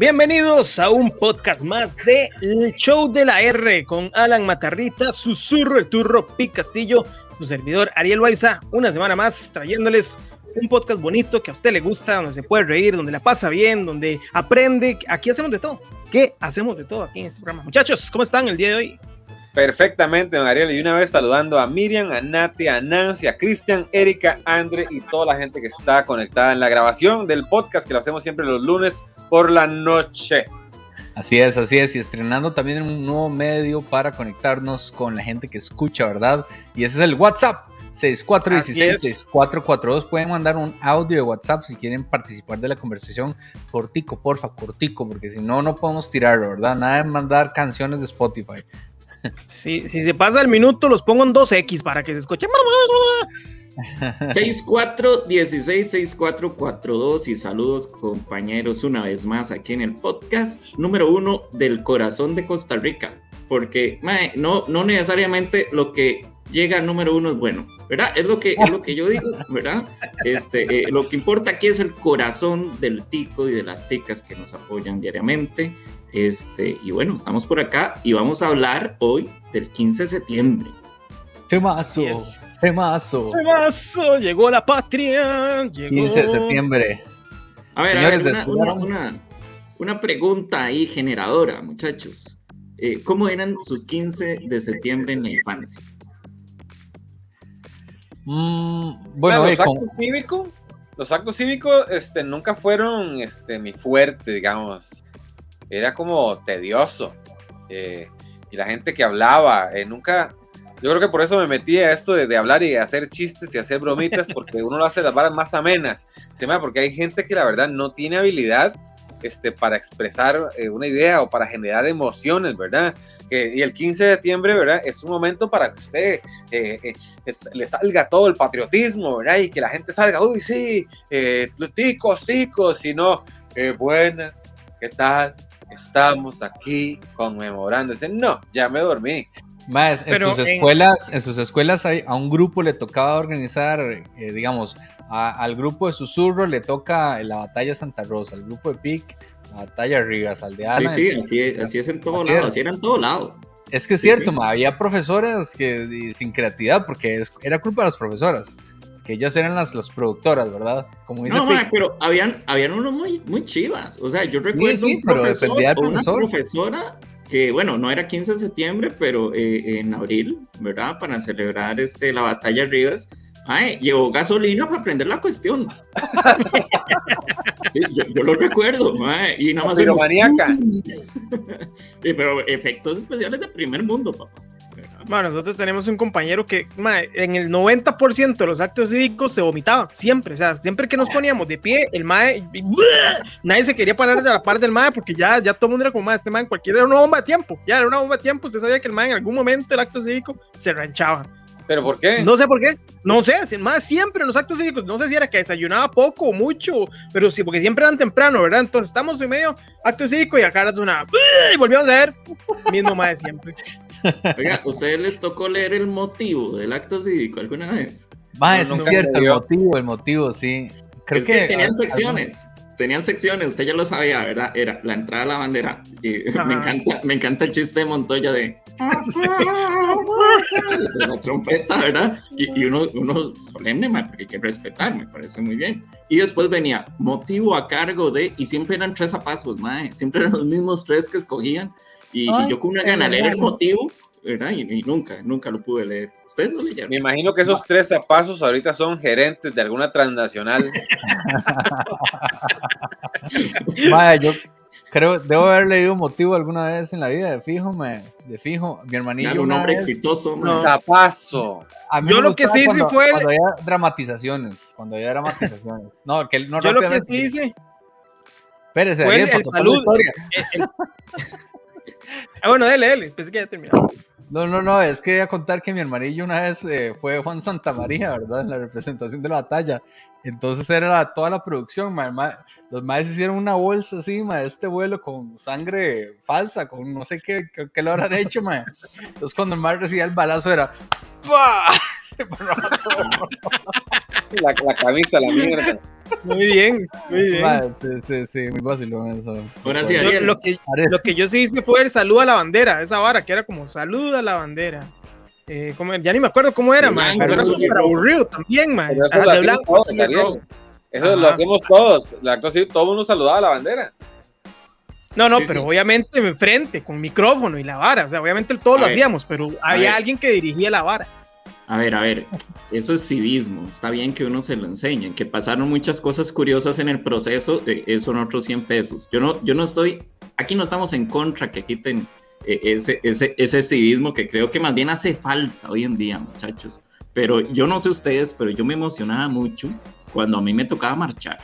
Bienvenidos a un podcast más de El Show de la R con Alan Matarrita, Susurro, el Turro, Pic Castillo, su servidor Ariel Baiza, una semana más trayéndoles un podcast bonito que a usted le gusta, donde se puede reír, donde la pasa bien, donde aprende. Aquí hacemos de todo. ¿Qué hacemos de todo aquí en este programa? Muchachos, ¿cómo están el día de hoy? Perfectamente, don Ariel. Y una vez saludando a Miriam, a Nati, a Nancy, a Cristian, Erika, Andre y toda la gente que está conectada en la grabación del podcast que lo hacemos siempre los lunes por la noche. Así es, así es. Y estrenando también un nuevo medio para conectarnos con la gente que escucha, ¿verdad? Y ese es el WhatsApp. 6416-6442. Pueden mandar un audio de WhatsApp si quieren participar de la conversación. Cortico, porfa, cortico, porque si no, no podemos tirarlo, ¿verdad? Nada de mandar canciones de Spotify. Si, si se pasa el minuto, los pongo en 2X para que se escuche. 6416-6442 y saludos compañeros una vez más aquí en el podcast número uno del corazón de Costa Rica. Porque no, no necesariamente lo que llega al número uno es bueno, ¿verdad? Es lo que, es lo que yo digo, ¿verdad? Este, eh, lo que importa aquí es el corazón del tico y de las ticas que nos apoyan diariamente. Este, y bueno, estamos por acá y vamos a hablar hoy del 15 de septiembre. Temazo, temazo. Temazo, llegó la patria. Llegó... 15 de septiembre. A ver, a ver una, una, una, pregunta ahí generadora, muchachos. Eh, ¿Cómo eran sus 15 de septiembre en la infancia? Mm, bueno, los, actos cívicos, los actos cívicos este, nunca fueron este, mi fuerte, digamos. Era como tedioso. Eh, y la gente que hablaba, eh, nunca, yo creo que por eso me metí a esto de, hablar y hacer chistes y hacer bromitas, porque uno lo hace las varas más amenas. ¿sí? Porque hay gente que la verdad no tiene habilidad este, para expresar eh, una idea o para generar emociones, ¿verdad? y el 15 de septiembre, ¿verdad? Es un momento para que usted eh, eh, le salga todo el patriotismo, ¿verdad? Y que la gente salga, uy, sí, ticos, ticos, y no, buenas, ¿qué tal? Estamos aquí conmemorando. no, ya me dormí. Más, en sus escuelas, en sus escuelas hay, a un grupo le tocaba organizar, digamos, al grupo de Susurro le toca la batalla Santa Rosa, al grupo de PIC, la batalla Rivas, al de Ana. Sí, sí, así, es en todo lado, así era en todo lado. Es que es cierto, había profesoras que sin creatividad, porque era culpa de las profesoras, que ellas eran las, las productoras, ¿verdad? Como dice no, pero habían, habían unos muy, muy chivas. O sea, yo recuerdo sí, pero profesor, una profesora que, bueno, no era 15 de septiembre, pero eh, en abril, ¿verdad? Para celebrar este, la batalla Rivas Ay, llevó gasolina para prender la cuestión. sí, yo, lo recuerdo. y nada más. Pero maníaca. pero efectos especiales de primer mundo, papá. Bueno, nosotros tenemos un compañero que en el 90% de los actos cívicos se vomitaba, siempre, o sea, siempre que nos poníamos de pie, el mae, nadie se quería parar de la par del mae porque ya, ya todo el mundo era como, mae, este mae, cualquiera era una bomba de tiempo, ya era una bomba de tiempo, usted sabía que el mae en algún momento del acto cívico se ranchaba. ¿Pero por qué? No sé por qué. No sé, más siempre en los actos cívicos, no sé si era que desayunaba poco o mucho, pero sí, porque siempre eran temprano, ¿verdad? Entonces estamos en medio acto cívico y acá era una. Y volvíamos a ver, mismo más de siempre. Oiga, ¿ustedes les tocó leer el motivo del acto cívico alguna vez? Va, es cierto, el motivo, el motivo, sí. Creo que, tenían secciones tenían secciones, usted ya lo sabía, ¿verdad? Era la entrada a la bandera. Y me encanta, me encanta el chiste de Montoya de, de la trompeta, ¿verdad? Y, uno, uno solemne, porque hay que respetar, me parece muy bien. Y después venía motivo a cargo de, y siempre eran tres a pasos, mae, siempre eran los mismos tres que escogían. Y, yo con una gana leer el motivo, ¿verdad? Y, nunca, nunca lo pude leer. ¿Ustedes lo leyeron? Me imagino que esos tres pasos ahorita son gerentes de alguna transnacional. Vaya, yo creo, debo haber leído motivo alguna vez en la vida, de fijo, me, de fijo, mi hermanillo. un hombre exitoso, no. Tapazo. yo lo que sí hice fue. Cuando había dramatizaciones, cuando había dramatizaciones. No, que no Yo lo que sí hice. Espérese, fue el, salud. Ah, bueno, dele, dele. Pensé que ya. No, no, no, es que voy a contar que mi hermanillo una vez eh, fue Juan Santa María, ¿verdad? En la representación de la batalla. Entonces era toda la producción, los maestros hicieron una bolsa así, de este vuelo con sangre falsa, con no sé qué, qué, lo habrán hecho, ma. Entonces cuando el maestro recibía el balazo era ¡Pah! Se La, la camisa, la mierda. Muy bien, muy bien. sí, sí, sí, muy fácil eso. Ahora sí, Ariel. Lo, que, lo que yo sí hice fue el saludo a la bandera, esa vara que era como saludo a la bandera. Eh, como, ya ni me acuerdo cómo era, man, pero era súper aburrido también, man. Eso, blanco, eso lo hacemos todos. La cosa, todo el mundo saludaba a la bandera. No, no, pero obviamente enfrente, con micrófono y la vara. O sea, obviamente todos lo hacíamos, pero había alguien que dirigía la vara. A ver, a ver, eso es civismo. Está bien que uno se lo enseñe. Que pasaron muchas cosas curiosas en el proceso, eh, eso son otros 100 pesos. Yo no, yo no estoy, aquí no estamos en contra que quiten ese, ese, ese civismo que creo que más bien hace falta hoy en día, muchachos. Pero yo no sé ustedes, pero yo me emocionaba mucho cuando a mí me tocaba marchar.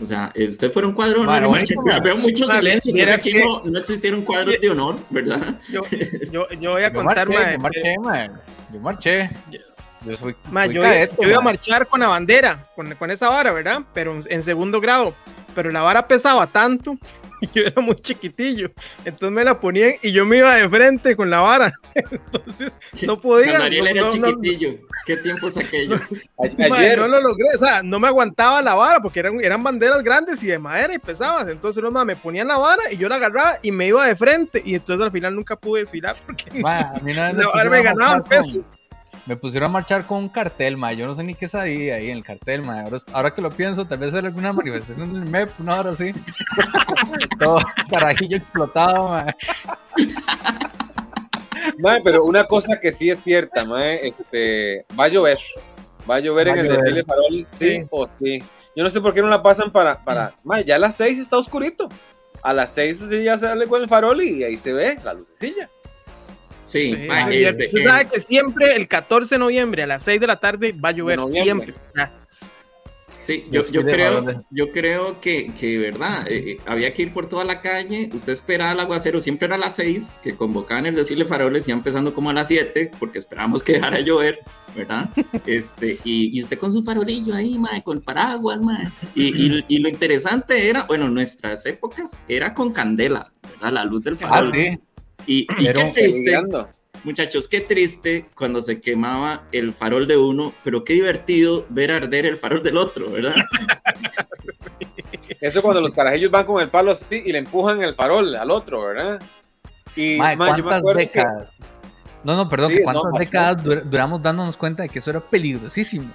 O sea, eh, usted fuera un cuadro de honor. veo mucho silencio. Creo que aquí no, no, existieron cuadros de honor, ¿verdad? Yo, yo, yo voy a contar, marché, Yo marché, Yo marché. Yo soy. yo, yo iba a marchar con la bandera, con, con esa vara, ¿verdad? Pero en segundo grado. Pero la vara pesaba tanto yo era muy chiquitillo, entonces me la ponían y yo me iba de frente con la vara, entonces no podía. Mariela era chiquitillo, ¿qué tiempos aquellos? Ayer. no lo logré, o sea, no me aguantaba la vara porque eran, eran banderas grandes y de madera y pesadas, entonces no, me ponían la vara y yo la agarraba y me iba de frente y entonces al final nunca pude desfilar porque a mí la vara me ganaba el peso. Me pusieron a marchar con un cartel, ma. Yo no sé ni qué sabía ahí en el cartel, ma. Ahora, que lo pienso, tal vez era alguna manifestación del MEP, una hora sí. Todo carajillo explotado, ma. pero una cosa que sí es cierta, ma, este, va a llover. Va a llover en el desfile farol, sí, o sí. Yo no sé por qué no la pasan para, para, ma, ya a las seis está oscurito. A las seis ya sale con el farol y ahí se ve la lucecilla. Sí, usted sabe que siempre el 14 de noviembre a las 6 de la tarde va a llover, siempre. Sí, yo, yo creo, yo creo que, que verdad, eh, eh, había que ir por toda la calle, usted esperaba el aguacero, siempre era a las 6, que convocaban el desfile faroles, ya empezando como a las 7, porque esperábamos que dejara de llover, ¿verdad? Este, y, y, usted con su farolillo ahí, mae, con paraguas, mae. Y, y, lo interesante era, bueno, nuestras épocas era con candela, ¿verdad? La luz del farol. Ah, sí. Y, qué triste, muchachos, qué triste cuando se quemaba el farol de uno, pero qué divertido ver arder el farol del otro, ¿verdad? Eso cuando los carajillos van con el palo así y le empujan el farol al otro, ¿verdad? Y ¿cuántas décadas? No, no, perdón, ¿cuántas décadas duramos dándonos cuenta de que eso era peligrosísimo?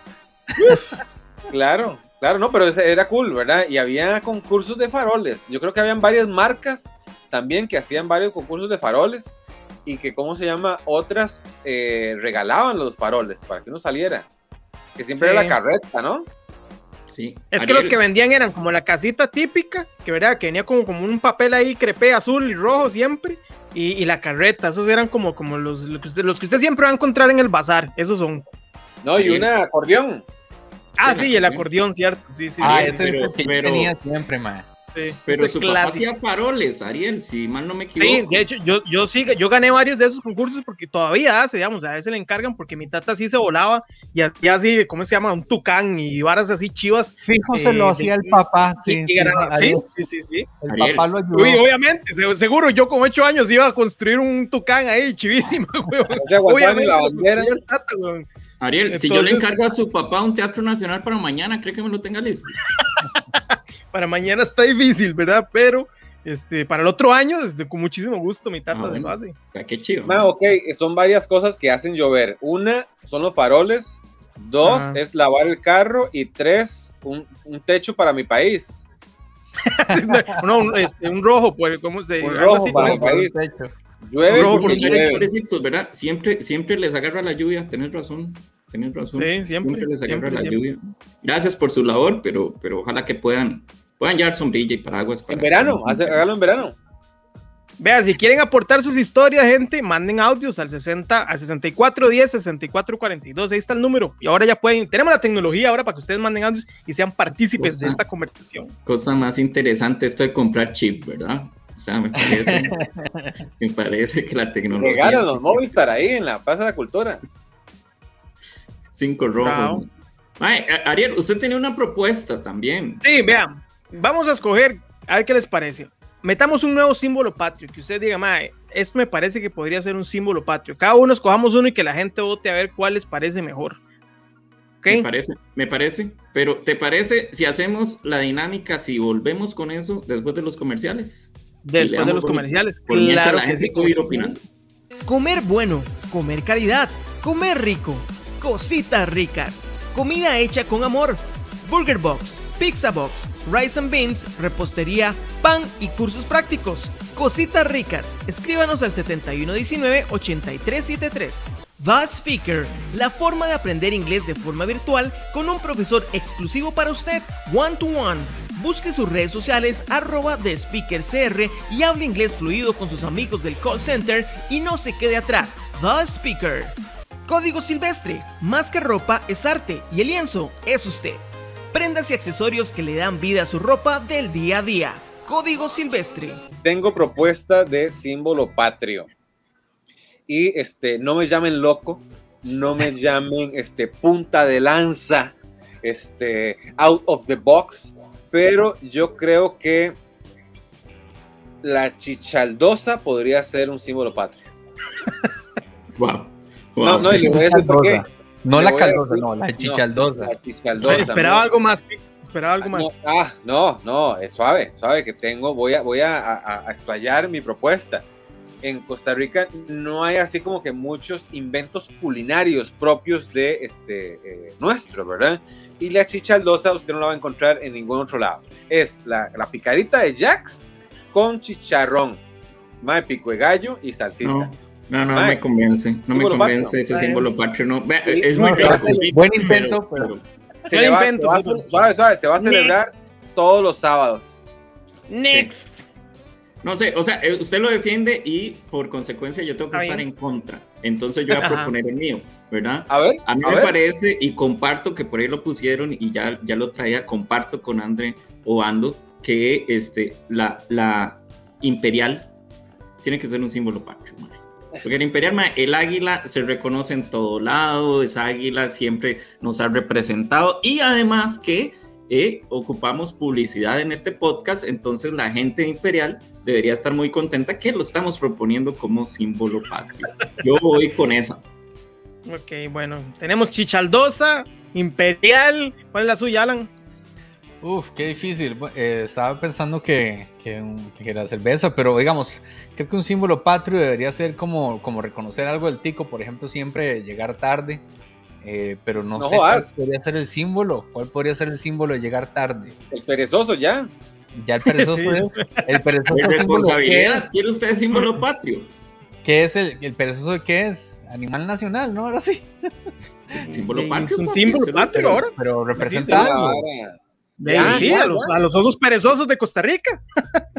claro, claro, no, pero era cool, ¿verdad? Y había concursos de faroles. Yo creo que habían varias marcas también que hacían varios concursos de faroles y que, ¿cómo se llama? Otras eh, regalaban los faroles para que uno saliera. Que siempre era la carreta, ¿no? Sí. Es que los que vendían eran como la casita típica, que verdad, que venía como, como un papel ahí crepé azul y rojo siempre, y, la carreta, esos eran como, como los, los, que usted, los que usted siempre va a encontrar en el bazar, esos son. No, y un acordeón. Ah, sí, el acordeón, cierto, sí, sí. Ah, ese es el que tenía siempre, man pero su papá hacía faroles, Ariel, si mal no me equivoco. Sí, de hecho, yo, yo sí, yo gané varios de esos concursos porque todavía hace, digamos, a veces le encargan porque mi tata sí se volaba y hacía así, ¿cómo se llama? Un tucán y varas así chivas. Fijo, se lo eh, hacía el papá, sí. Sí, sí, sí, sí, El papá lo ayudó. Uy, obviamente, seguro, yo con ocho años iba a construir un tucán ahí, chivísimo, obviamente, la bandera. Ariel, si yo le encargo a su papá un teatro nacional para mañana, ¿cree que me lo tenga listo? para mañana está difícil, ¿verdad? Pero este, para el otro año, desde con muchísimo gusto, mi tata de ah, base. O sea, qué chido. Ah, ok, son varias cosas que hacen llover. Una son los faroles, dos es lavar el carro y tres, un, techo para mi país. no, este, un, rojo, pues, ¿cómo se Un rojo para mi país. Llueve, ¿verdad? Siempre, siempre les agarra la lluvia, tenés razón. Tenés razón. Sí, siempre, les agarra la lluvia. Gracias por su labor, pero, pero ojalá que puedan, puedan llevar sombrilla y paraguas. Para en verano, hágalo en verano. Vea, si quieren aportar sus historias, gente, manden audios al 60, al 6410, 6442, ahí está el número. Y ahora ya pueden, tenemos la tecnología ahora para que ustedes manden audios y sean partícipes de esta conversación. Cosa más interesante esto de comprar chip, ¿verdad? O sea, me parece, me parece que la tecnología. Llegaron los Movistar ahí en la Plaza de la Cultura. Cinco rojos. Ariel, usted tiene una propuesta también. Sí, vean, vamos a escoger, a ver qué les parece. Metamos un nuevo símbolo patrio, que usted diga, mae, esto me parece que podría ser un símbolo patrio. Cada uno escojamos uno y que la gente vote a ver cuál les parece mejor. Me parece, me parece. Pero ¿te parece si hacemos la dinámica, si volvemos con eso después de los comerciales? Después de los comerciales. Claro la gente puede ir opinando. Comer bueno, comer calidad, comer rico, cositas ricas, comida hecha con amor. Burger Box, Pizza Box, Rice and Beans, repostería, pan y cursos prácticos. Cositas ricas. Escríbanos al 7119-8373. The Speaker, la forma de aprender inglés de forma virtual con un profesor exclusivo para usted, one to one. Busque sus redes sociales arroba CR y hable inglés fluido con sus amigos del call center y no se quede atrás. The Speaker. Código Silvestre, más que ropa es arte y el lienzo es usted. Prendas y accesorios que le dan vida a su ropa del día a día. Código Silvestre. Tengo propuesta de símbolo patrio. Y este, no me llamen loco, no me llamen este, punta de lanza, este, out of the box, pero yo creo que la chichaldosa podría ser un símbolo patrio. Wow. No, no, y le voy a decir por qué. No la caldosa, no, la chichaldosa. la chichaldosa. Esperaba algo más, esperaba algo más. No, ah, no, no, es suave, suave que tengo. Voy a, voy a, a, a, explayar mi propuesta. En Costa Rica no hay así como que muchos inventos culinarios propios de este eh, nuestro, ¿verdad? Y la chichaldosa usted no la va a encontrar en ningún otro lado. Es la, la picarita de Jax con chicharrón, más pico de gallo y salsita. No. No, no, me convence. No me convence patrio. ese símbolo patrio. No, es muy claro. Buen intento, pero. Se, le va, intento, se, va, suave, suave, se va a celebrar Next. todos los sábados. Next. Sí. No sé, o sea, usted lo defiende y por consecuencia yo tengo que Ahí. estar en contra. Entonces yo voy a proponer el mío, ¿verdad? A ver. A mí a me ver. parece y comparto que por ahí lo pusieron y ya, ya lo traía, comparto con André Obando que este, la, la imperial tiene que ser un símbolo patrio. Man. Porque el Imperial, el águila se reconoce en todo lado, esa águila siempre nos ha representado y además que eh, ocupamos publicidad en este podcast, entonces la gente de Imperial debería estar muy contenta que lo estamos proponiendo como símbolo patrio. Yo voy con esa. Ok, bueno, tenemos Chichaldosa, Imperial, ¿cuál es la suya, Alan? Uf, qué difícil. Eh, estaba pensando que, que, que, la cerveza, pero digamos, creo que un símbolo patrio debería ser como, como reconocer algo del tico, por ejemplo, siempre llegar tarde. Eh, pero no, no sé cuál podría ser el símbolo. ¿Cuál podría ser el símbolo de llegar tarde? El perezoso ya. Ya el perezoso sí. es. El perezoso ¿Qué responsabilidad tiene usted símbolo patrio? ¿Qué es el, el perezoso de qué es? Animal nacional, ¿no? Ahora sí. símbolo patrio. Es un símbolo patrio ahora. Pero representa algo. De, sí, a, los, a, los, osos perezosos de Costa Rica.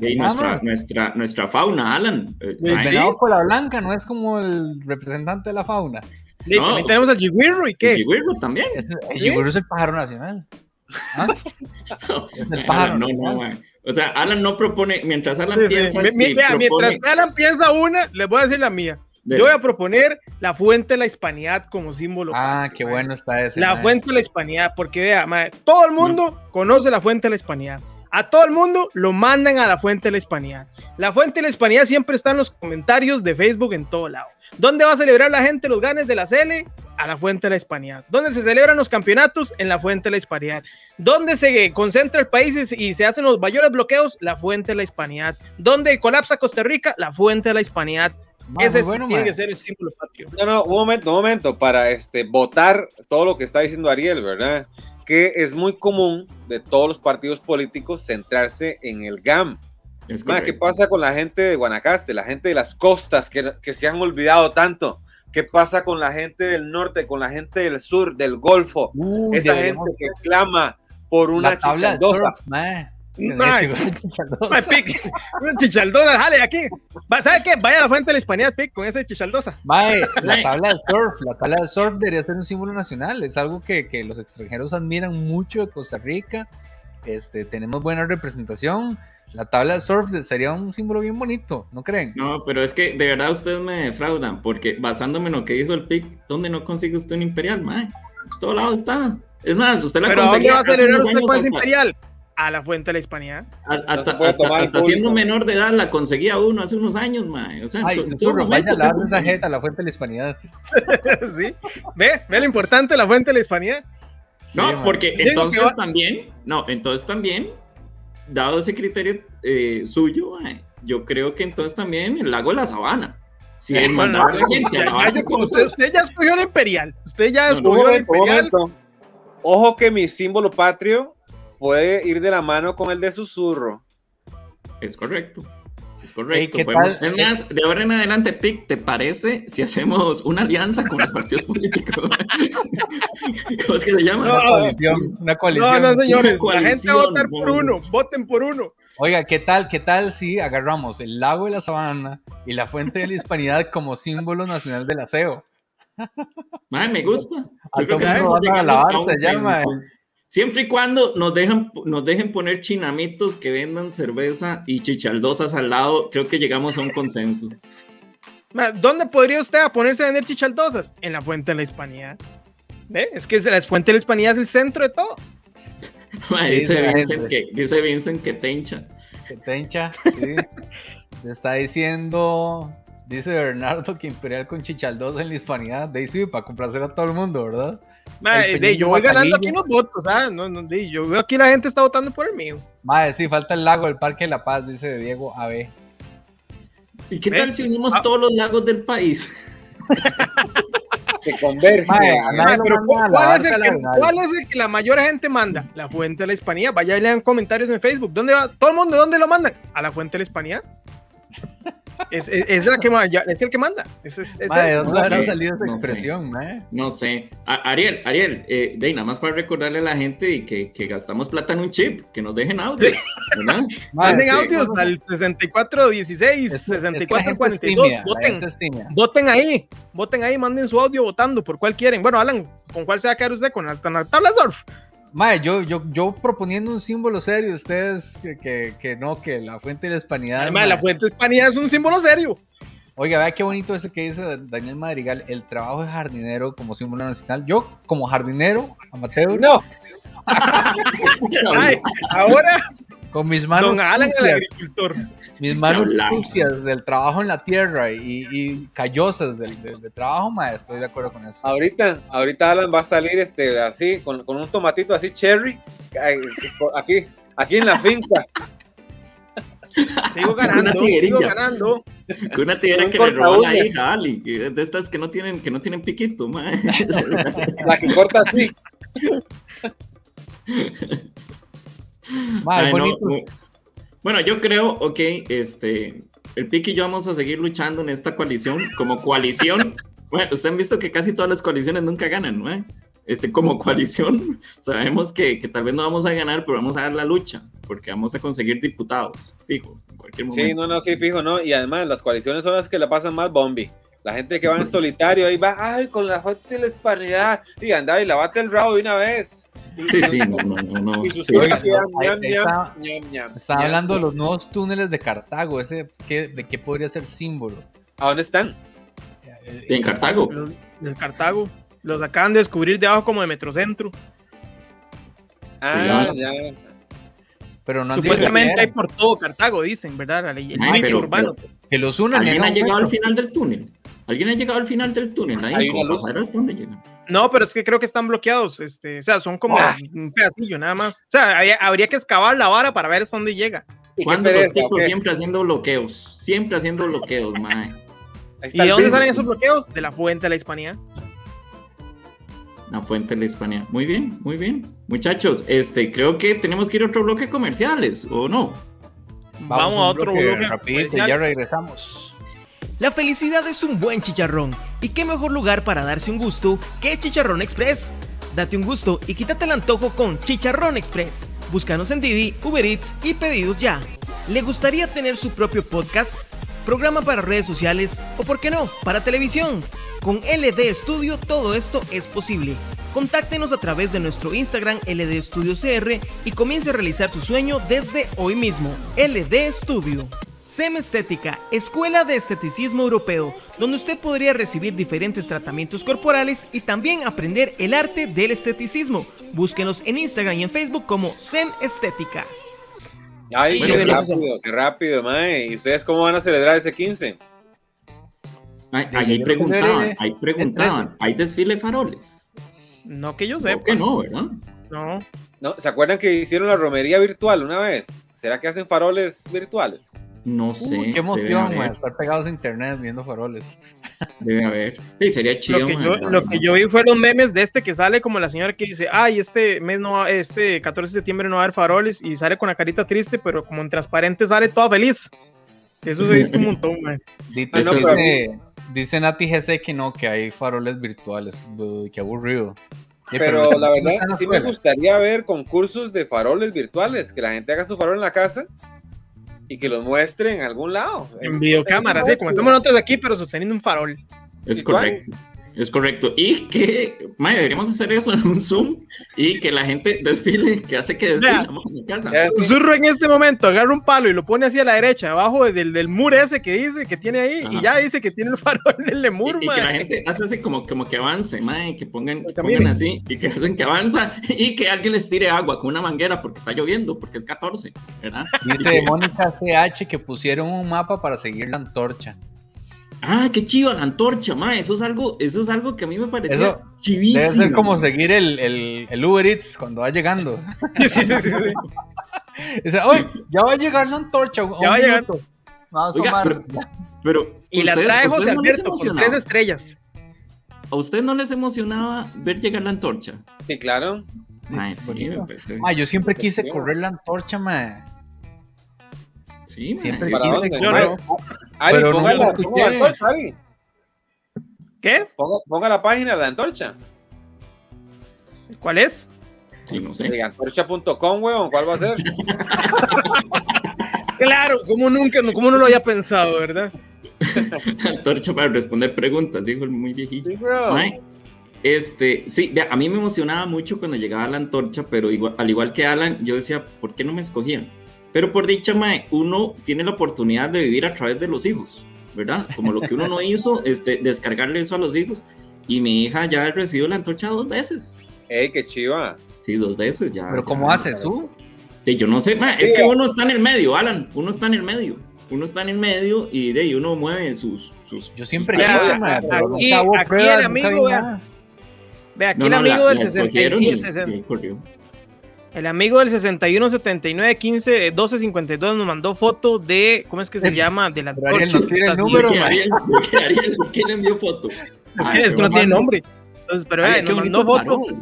Y nuestra, nuestra, nuestra fauna, Alan. El venado cola blanca no es como el representante de la fauna. Sí, no. también tenemos al Jiguirro y qué. El Jiguirro también. Es, el Jiguirro es el pájaro nacional. ¿Ah? no, es el pájaro no, no, no, O sea, Alan no propone, mientras Alan sí, piensa. Sí. Sí, Mira, propone... Mientras Alan piensa una, les voy a decir la mía. De Yo voy a proponer la fuente de la hispanidad como símbolo. Ah, qué madre. bueno está ese. La madre. fuente de la hispanidad, porque vea, madre, todo el mundo no. conoce la fuente de la hispanidad. A todo el mundo lo mandan a la fuente de la hispanidad. La fuente de la hispanidad siempre está en los comentarios de Facebook en todo lado. ¿Dónde va a celebrar la gente los ganes de la CL? A la Fuente de la Hispanidad. ¿Dónde se celebran los campeonatos? En la Fuente de la Hispanidad. ¿Dónde se concentra el país y se hacen los mayores bloqueos? La Fuente de la Hispanidad. ¿Dónde colapsa Costa Rica? La Fuente de la Hispanidad. Man, Ese bueno, tiene man. que ser el símbolo patrio. No, no, un momento, un momento, para este, votar todo lo que está diciendo Ariel, ¿verdad? Que es muy común de todos los partidos políticos centrarse en el GAM. Es Man, ¿Qué pasa con la gente de Guanacaste, la gente de las costas que, que, se han olvidado tanto? ¿Qué pasa con la gente del norte, con la gente del sur, del Golfo? Uh, Esa gente que clama por una chichaldosa. Una chichaldosa, jale aquí. ¿Sabe qué? Vaya a la fuente de la hispanidad, Pic, con esa chichaldosa. Mae, la tabla del surf, la tabla del surf debería ser un símbolo nacional. Es algo que, que los extranjeros admiran mucho de Costa Rica. Este, tenemos buena representación la tabla de surf sería un símbolo bien bonito, ¿no creen? No, pero es que de verdad ustedes me defraudan, porque basándome en lo que dijo el PIC, ¿dónde no consigue usted un imperial, mae? En todo lado está. Es más, usted la ¿Pero dónde va a celebrar usted con ese imperial? A la fuente de la Hispanidad. Hasta, no hasta, hasta siendo menor de edad la conseguía uno hace unos años, mae. O sea, Ay, susurro, vaya a dar esa jeta a la fuente de la Hispanidad. sí, ve, ve lo importante la fuente de la Hispanidad. no, porque entonces también, no, entonces también, dado ese criterio eh, suyo, yo creo que entonces también el lago de la sabana. Si es mandar la gente usted, ya escogió el imperial. Usted ya escogió el imperial. Ojo que mi símbolo patrio puede ir de la mano con el de susurro. Es correcto. Es correcto. de ahora en adelante, Pic, ¿te parece si hacemos una alianza con los partidos políticos? ¿Cómo es que se llama? una coalición. Una coalición. No, no, señores. La gente va a votar por uno. Voten por uno. Oiga, ¿qué tal, qué tal si agarramos el lago de la sabana y la fuente de la hispanidad como símbolo nacional del aseo? Madre, me gusta. A todo a Siempre y cuando nos dejan, nos dejen poner chinamitos que vendan cerveza y chichaldosas al lado, creo que llegamos a un consenso. ¿Dónde podría usted ponerse a vender chichaldosas? En la Fuente de la Hispanidad. ¿Ve? Es que la Fuente de la Hispanidad es el centro de todo. dice, Vincent que, dice Vincent que tencha. Que tencha, sí. está diciendo, dice Bernardo que Imperial con chichaldosas en la Hispanidad. De ahí para complacer a todo el mundo, ¿verdad? Yo voy ganando aquí los votos, ¿ah? No, no, yo veo aquí la gente está votando por el mío. Madre, sí, falta el lago del Parque de la Paz, dice Diego AB. ¿Y qué tal si unimos ah. todos los lagos del país? que convergen. ¿cuál, es el que, ¿cuál, es el que, la mayor gente manda? La Fuente de la Hispanía. Vaya y lean comentarios en Facebook. ¿Dónde va? ¿Todo el mundo dónde lo mandan? A la Fuente de la Hispanía. Es, es, la que, es el que manda. Es, es, ¿De dónde habrá salido esa expresión? No sé. Ariel, Ariel, eh, de nada más para recordarle a la gente que, que gastamos plata en un chip, que nos dejen audios. ¿verdad? Manden audios al 6416, 6442. Voten, voten ahí, voten ahí, manden su audio votando por cuál quieren. Bueno, Alan, ¿con cuál se va a quedar usted? ¿Con la, tabla surf? Mae, yo, yo, yo proponiendo un símbolo serio, ustedes que, que, que no, que la fuente de la hispanidad. Además, la fuente de la hispanidad es un símbolo serio. Oiga, vea qué bonito ese que dice Daniel Madrigal, el trabajo de jardinero como símbolo nacional. Yo, como jardinero, amateur. No. ahora con mis manos sucias, mis manos sucias del trabajo en la tierra y, callosas del, trabajo, maestro, estoy de acuerdo con eso. Ahorita, ahorita Alan va a salir este así, con, un tomatito así cherry, aquí, aquí en la finca. Sigo ganando, sigo ganando. Con una tijera que le robó la hija, Ali, de estas que no tienen, que no tienen piquito, La que corta así. bueno, yo creo, ok, este, el Pique y yo vamos a seguir luchando en esta coalición como coalición. bueno, ustedes han visto que casi todas las coaliciones nunca ganan, ¿no? Este, como coalición, sabemos que, que, tal vez no vamos a ganar, pero vamos a dar la lucha, porque vamos a conseguir diputados, fijo, en cualquier momento. Sí, no, no, sí, fijo, ¿no? Y además las coaliciones son las que la pasan más bombi. La gente que va en solitario ahí va, ay, con la fuente de la hispanidad, y anda y lavate el rabo de una vez. Sí, sí, no, no, no. Está hablando de los nuevos túneles de Cartago, ese, ¿de qué podría ser símbolo? ¿A dónde están? En Cartago. En Cartago. Los acaban de descubrir debajo como de Metrocentro. Ah, ya. Pero no Supuestamente hay por todo Cartago, dicen, ¿verdad? El Ay, urbano. que los unan. ¿Alguien ha llegado al final del túnel? ¿Alguien ha llegado al final del túnel? Ahí, hay una ¿Dónde llegan? No, pero es que creo que están bloqueados, este, o sea, son como ah. un pedacillo nada más. O sea, habría que excavar la vara para ver dónde llega. Cuando los tipos siempre haciendo bloqueos, siempre haciendo bloqueos, mae. ¿Y de dónde salen esos bloqueos? De la fuente de la Hispanía. La fuente de la Hispanía. Muy bien, muy bien. Muchachos, este, creo que tenemos que ir a otro bloque comerciales, ¿o no? Vamos, a otro bloque, bloque rapidito, ya regresamos. La felicidad es un buen chicharrón, y qué mejor lugar para darse un gusto que Chicharrón Express. Date un gusto y quítate el antojo con Chicharrón Express. Búscanos en Didi, Uber Eats y pedidos ya. ¿Le gustaría tener su propio podcast? Programa para redes sociales o, por qué no, para televisión. Con LD Studio todo esto es posible. Contáctenos a través de nuestro Instagram LD Studio CR y comience a realizar su sueño desde hoy mismo. LD Studio. SEM Estética, Escuela de Esteticismo Europeo, donde usted podría recibir diferentes tratamientos corporales y también aprender el arte del esteticismo. Búsquenos en Instagram y en Facebook como SEM Estética. Ay, qué rápido, qué rápido, mae. ¿Y ustedes cómo van a celebrar ese 15? ahí preguntaban, ahí preguntaban, ¿hay desfile faroles? No que yo sepa. que no, ¿verdad? No. no. ¿Se acuerdan que hicieron la romería virtual una vez? ¿Será que hacen faroles virtuales? No sé. Uy, qué emoción, man, estar pegados a internet viendo faroles. Debe haber. Sí, sería chido. Lo que, yo, lo que yo vi fueron memes de este que sale como la señora que dice, ay, este mes no va, este 14 de septiembre no va a haber faroles y sale con la carita triste, pero como en transparente sale toda feliz. Eso se visto un montón, man. Dito, ah, no, dice, dice Nati GC que no, que hay faroles virtuales. Uy, qué aburrido. pero, pero, la verdad, sí me gustaría ver concursos de faroles virtuales, que la gente haga su farol en la casa y que los muestre en algún lado. En videocámara, sí, como estamos nosotros aquí, pero sosteniendo un farol. Es correcto. Es correcto. Y que, madre, deberíamos hacer eso en un Zoom y que la gente desfile, que hace que desfile en casa. Susurro en este momento, agarra un palo y lo pone hacia la derecha, abajo del, del muro ese que dice que tiene ahí, y ya dice que tiene el farol del lemur, y, y, que la gente hace así como, como que avance, madre, que pongan, pongan así, y que hacen que avanza, y que alguien les tire agua con una manguera porque está lloviendo, porque es 14, ¿verdad? Dice Mónica CH que pusieron un mapa para seguir la antorcha. Ah, qué chido la antorcha, ma. Eso es algo, eso es algo que a mí me parece eso chivísimo. Debe ser como seguir el, el, el, Uber Eats cuando va llegando. Sí, sí, sí, sí. Dice, oye, ya va a llegar la antorcha. Ya va a llegar. Vamos a pero, pero, y la trae José Alberto con tres estrellas. ¿A usted no les emocionaba ver llegar la antorcha? Sí, claro. Ay, sí, ah, yo siempre quise correr la antorcha, ma. Sí, siempre ¿Para quise correr. Ari, Pero ponga, no la, ponga la antorcha, Ari. ¿Qué? Ponga, ponga la página de la antorcha. ¿Cuál es? Sí, no sé. Antorcha.com, weón. ¿Cuál va a ser? Claro, como nunca, como no lo había pensado, ¿verdad? Antorcha para responder preguntas, dijo el muy viejito. Sí, Este, sí, a mí me emocionaba mucho cuando llegaba la antorcha, pero igual, al igual que Alan, yo decía, ¿por qué no me escogían? Pero por dicha, mae, uno tiene la oportunidad de vivir a través de los hijos, ¿verdad? Como lo que uno no hizo, este, descargarle eso a los hijos. Y mi hija ya ha recibido la antorcha dos veces. Ey, qué chiva. Sí, dos veces ya. Pero ya. ¿cómo haces tú? Sí, yo no sé, mae, es que uno está en el medio, Alan, uno está en el medio. Uno está en el medio y de ahí uno mueve sus... sus Yo siempre quise, pero aquí- nunca hubo aquí pruebas, el nunca amigo, vi vea. nada. Ve, aquí No, el no, amigo la- del la escogieron 65, y- 60 y corrió. El amigo del 61 79 15 12 52 nos mandó foto de ¿cómo es que se llama? de la Ariel no tiene el número, así. ¿De qué Ariel? ¿De qué Ariel? ¿Quién envió foto? Ay, es que qué no tiene nombre. Entonces, pero Ay, vea, qué nos mandó foto. farol.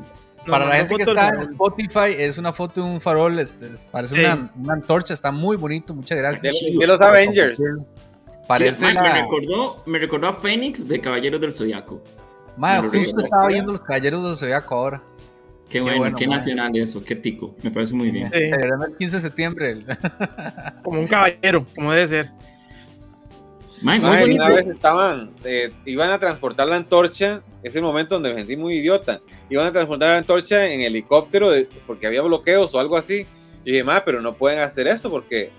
Para la gente que está en del- Spotify, es una foto de un farol, este, es- parece Sí. una, una antorcha, está muy bonito, muchas gracias. de los Avengers. Parece Sí, mae, me, recordó, me recordó a Fénix de Caballeros del Zodiaco. Justo estaba viendo los caballeros de Zodiaco ahora. Qué bueno, bueno, qué nacional eso, qué tico. Me parece muy bien. Sí, Celebran el 15 de septiembre. como un caballero, como debe ser. Muy Mae, bonito. una vez estaban, eh, iban a transportar la antorcha, es el momento donde me sentí muy idiota. Iban a transportar la antorcha en helicóptero de- porque había bloqueos o algo así. Y dije, ma, pero no pueden hacer eso porque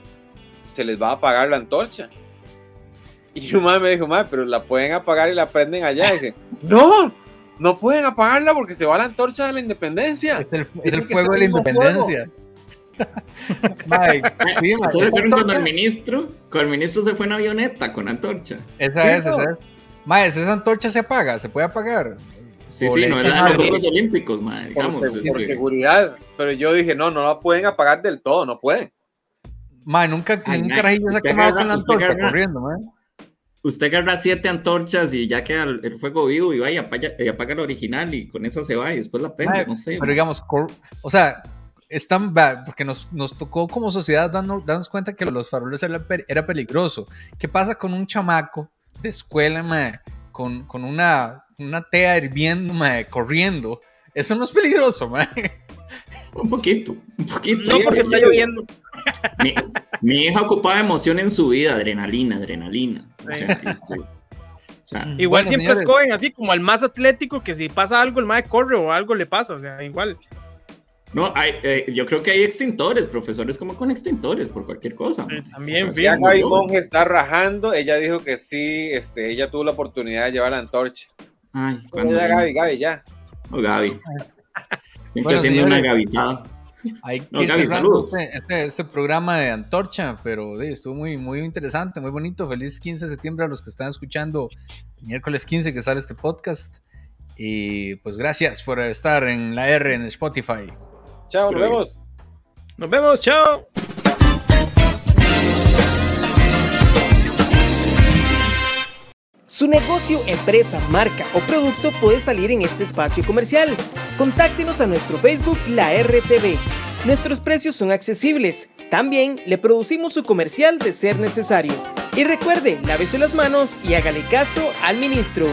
se les va a apagar la antorcha. Y un me dijo, ma, pero la pueden apagar y la prenden allá. Y dice, no, no pueden apagarla porque se va la antorcha de la independencia. Es el, es fuego de la independencia. Mae, sí, mae, ¿Se esa recuerdan cuando el ministro, cuando el ministro se fue en avioneta con antorcha? Esa es, esa es. Mae, esa antorcha se apaga, se puede apagar. Sí, sí, no de los. Juegos Olímpicos, mae, Por, digamos. por seguridad. Pero yo dije, no, no la pueden apagar del todo, no pueden. Mae, nunca, Ay, ningún mae, carajillo se ha quemado con la antorcha agarra- corriendo, mae. Usted agarra siete antorchas y ya queda el, el fuego vivo y va y apaga, y apaga la original y con esa se va y después la prende, Mae, no sé. Pero digamos, cor- o sea, están bad, porque nos, nos tocó como sociedad darnos, darnos cuenta que los faroles era, era peligroso. ¿Qué pasa con un chamaco de escuela, mae, con, con una, una tea hirviendo, mae, corriendo? Eso no es peligroso, mae. Un poquito, un poquito. No porque está lloviendo. Mi, mi hija ocupaba emoción en su vida, adrenalina, adrenalina. O sea, este, o sea, Igual Bueno, siempre señores. escogen así como al más atlético que si pasa algo el mae corre o algo le pasa, o sea, igual. no, hay, eh, yo creo que hay extintores, profesores como con extintores por cualquier cosa. ¿no? también, O sea, bien. Monge está rajando. Ella dijo que sí, este, ella tuvo la oportunidad de llevar la antorcha. Ay, cuando Ya, Gaby, Gaby, ya. Oh, Gaby. Siempre Bueno, haciendo una gavizada. Hay que No, ir Gaby, cerrando este, este, este programa de Antorcha, pero sí, estuvo muy, muy interesante, muy bonito. Feliz 15 de septiembre a los que están escuchando miércoles 15 que sale este podcast. Y pues gracias por estar en la R en Spotify. Chao, nos vemos. Nos vemos, chao. Su negocio, empresa, marca o producto puede salir en este espacio comercial. Contáctenos a nuestro Facebook La RTV. Nuestros precios son accesibles. También le producimos su comercial de ser necesario. Y recuerde, lávese las manos y hágale caso al ministro.